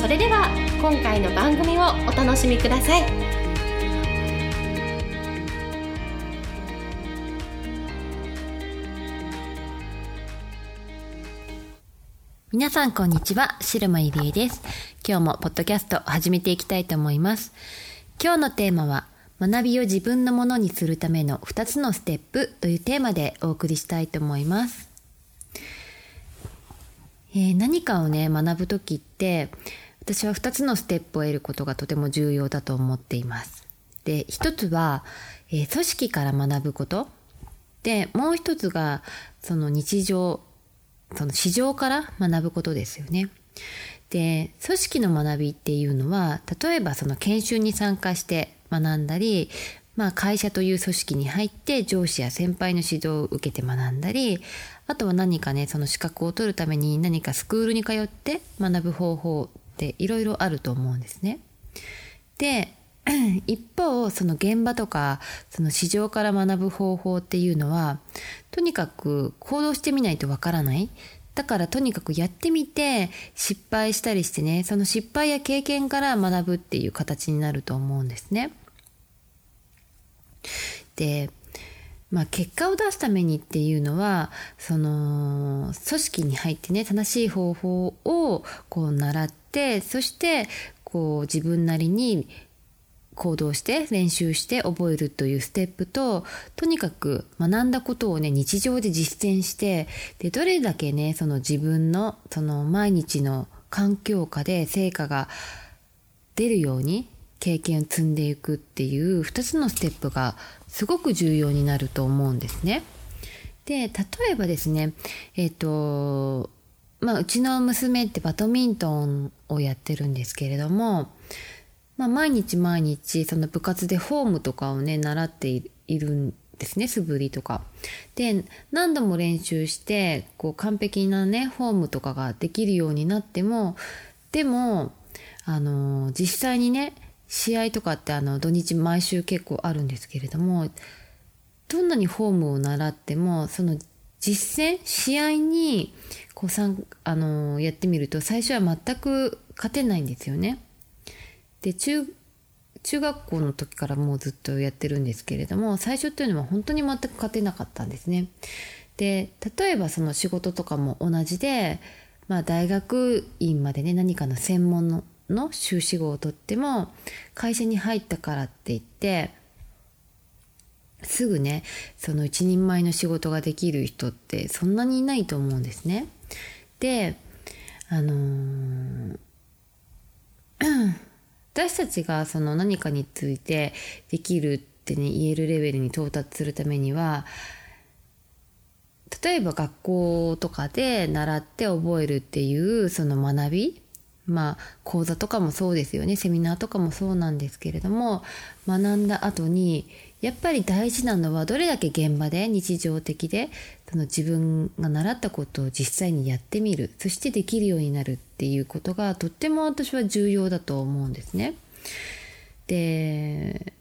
それでは今回の番組をお楽しみください皆さんこんにちは、白間ゆりえです。今日もポッドキャストを始めていきたいと思います。今日のテーマは、学びを自分のものにするための2つのステップというテーマでお送りしたいと思います。えー、何かをね学ぶ時って私は2つのステップを得ることがとても重要だと思っています。で一つは、えー、組織から学ぶことでもう一つがその日常その市場から学ぶことですよね。で組織の学びっていうのは例えばその研修に参加して学んだりまあ、会社という組織に入って上司や先輩の指導を受けて学んだりあとは何かねその資格を取るために何かスクールに通って学ぶ方法っていろいろあると思うんですね。で 一方その現場とかその市場から学ぶ方法っていうのはとにかく行動してみないとわからないだからとにかくやってみて失敗したりしてねその失敗や経験から学ぶっていう形になると思うんですね。で、まあ、結果を出すためにっていうのはその組織に入ってね正しい方法をこう習ってそしてこう自分なりに行動して練習して覚えるというステップととにかく学んだことをね日常で実践してでどれだけねその自分のその毎日の環境下で成果が出るように経験を積んでいくっていう2つのステップがすごく重要になると思うんですね。で例えばですねえっ、ー、とまあうちの娘ってバドミントンをやってるんですけれども、まあ、毎日毎日その部活でフォームとかをね習っているんですね素振りとか。で何度も練習してこう完璧なねフォームとかができるようになってもでもあの実際にね試合とかってあの土日毎週結構あるんですけれどもどんなにフォームを習ってもその実践試合にこうさんあのやってみると最初は全く勝てないんですよね。で中学校の時からもうずっとやってるんですけれども最初っていうのは本当に全く勝てなかったんですね。で例えばその仕事とかも同じで、まあ、大学院までね何かの専門のの修士号を取っても会社に入ったからって言ってすぐねその一人前の仕事ができる人ってそんなにいないと思うんですね。であのー、私たちがその何かについてできるってね言えるレベルに到達するためには例えば学校とかで習って覚えるっていうその学びまあ講座とかもそうですよね。セミナーとかもそうなんですけれども学んだ後にやっぱり大事なのはどれだけ現場で日常的でその自分が習ったことを実際にやってみる。そしてできるようになるっていうことがとっても私は重要だと思うんですね。で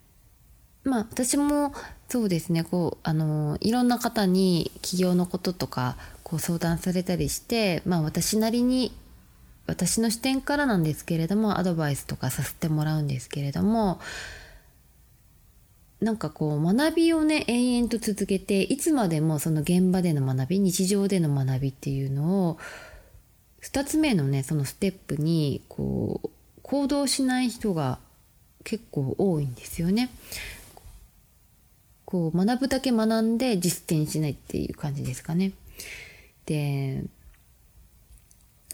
まあ私もそうですね。こうあのいろんな方に起業のこととかこう相談されたりして、まあ、私なりに私の視点からなんですけれどもアドバイスとかさせてもらうんですけれどもなんかこう学びをね延々と続けていつまでもその現場での学び日常での学びっていうのを2つ目のねそのステップにこう行動しない人が結構多いんですよね。こう学ぶだけ学んで実践しないっていう感じですかね。で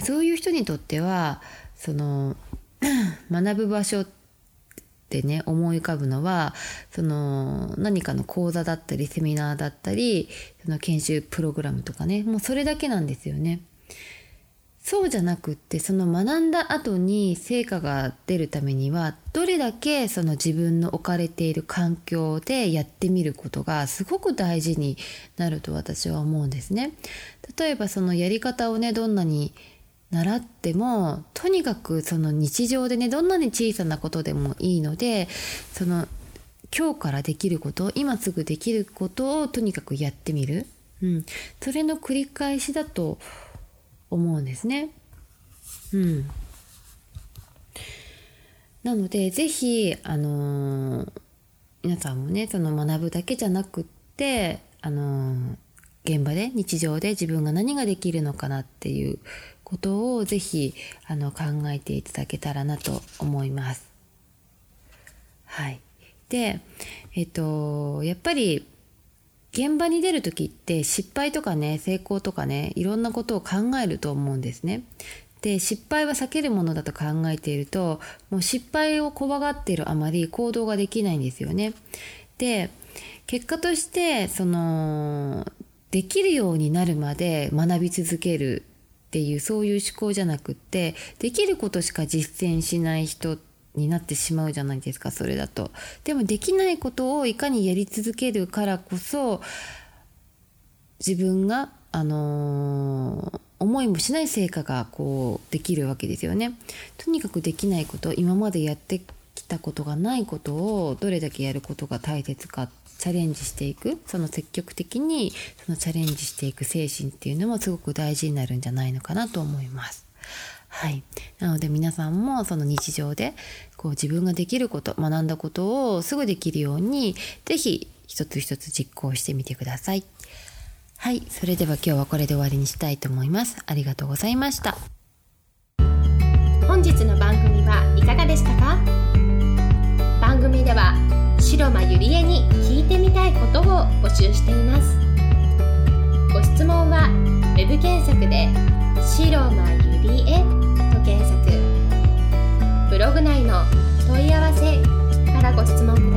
そういう人にとってはその 学ぶ場所ってね思い浮かぶのはその何かの講座だったりセミナーだったりその研修プログラムとかねもうそれだけなんですよね。そうじゃなくってその学んだ後に成果が出るためにはどれだけその自分の置かれている環境でやってみることがすごく大事になると私は思うんですね。例えばそのやり方をねどんなに習ってもとにかくその日常でねどんなに小さなことでもいいのでその今日からできること今すぐできることをとにかくやってみる、うん、それの繰り返しだと思うんですね。うん、なので是非あのー、皆さんもねその学ぶだけじゃなくってあのー、現場で日常で自分が何ができるのかなっていうことを是非あの考えていただけたらなと思います。はい、でえっとやっぱり現場に出る時って失敗とかね成功とかねいろんなことを考えると思うんですね。で失敗は避けるものだと考えているともう失敗を怖がっているあまり行動ができないんですよね。で結果としてそのできるようになるまで学び続けるっていうそういう思考じゃなくってできることしか実践しない人になってしまうじゃないですかそれだと。でもできないことをいかにやり続けるからこそ自分があのー、思いもしない成果がこうできるわけですよね。とにかくできないこと今までやってきたことがないことをどれだけやることが大切かチャレンジしていくその積極的にそのチャレンジしていく精神っていうのもすごく大事になるんじゃないのかなと思います。はい、なので皆さんもその日常でこう自分ができること学んだことをすぐできるように是非一つ一つ実行してみてください。はい、それでは今日はこれで終わりにしたいと思います。ありがとうございました。本日の番組はいかがでしたか？番組では白間ゆりえに聞いてみたいことを募集しています。ご質問は web 検索で白間ゆりえと検索ブログ内の問い合わせからご質問ください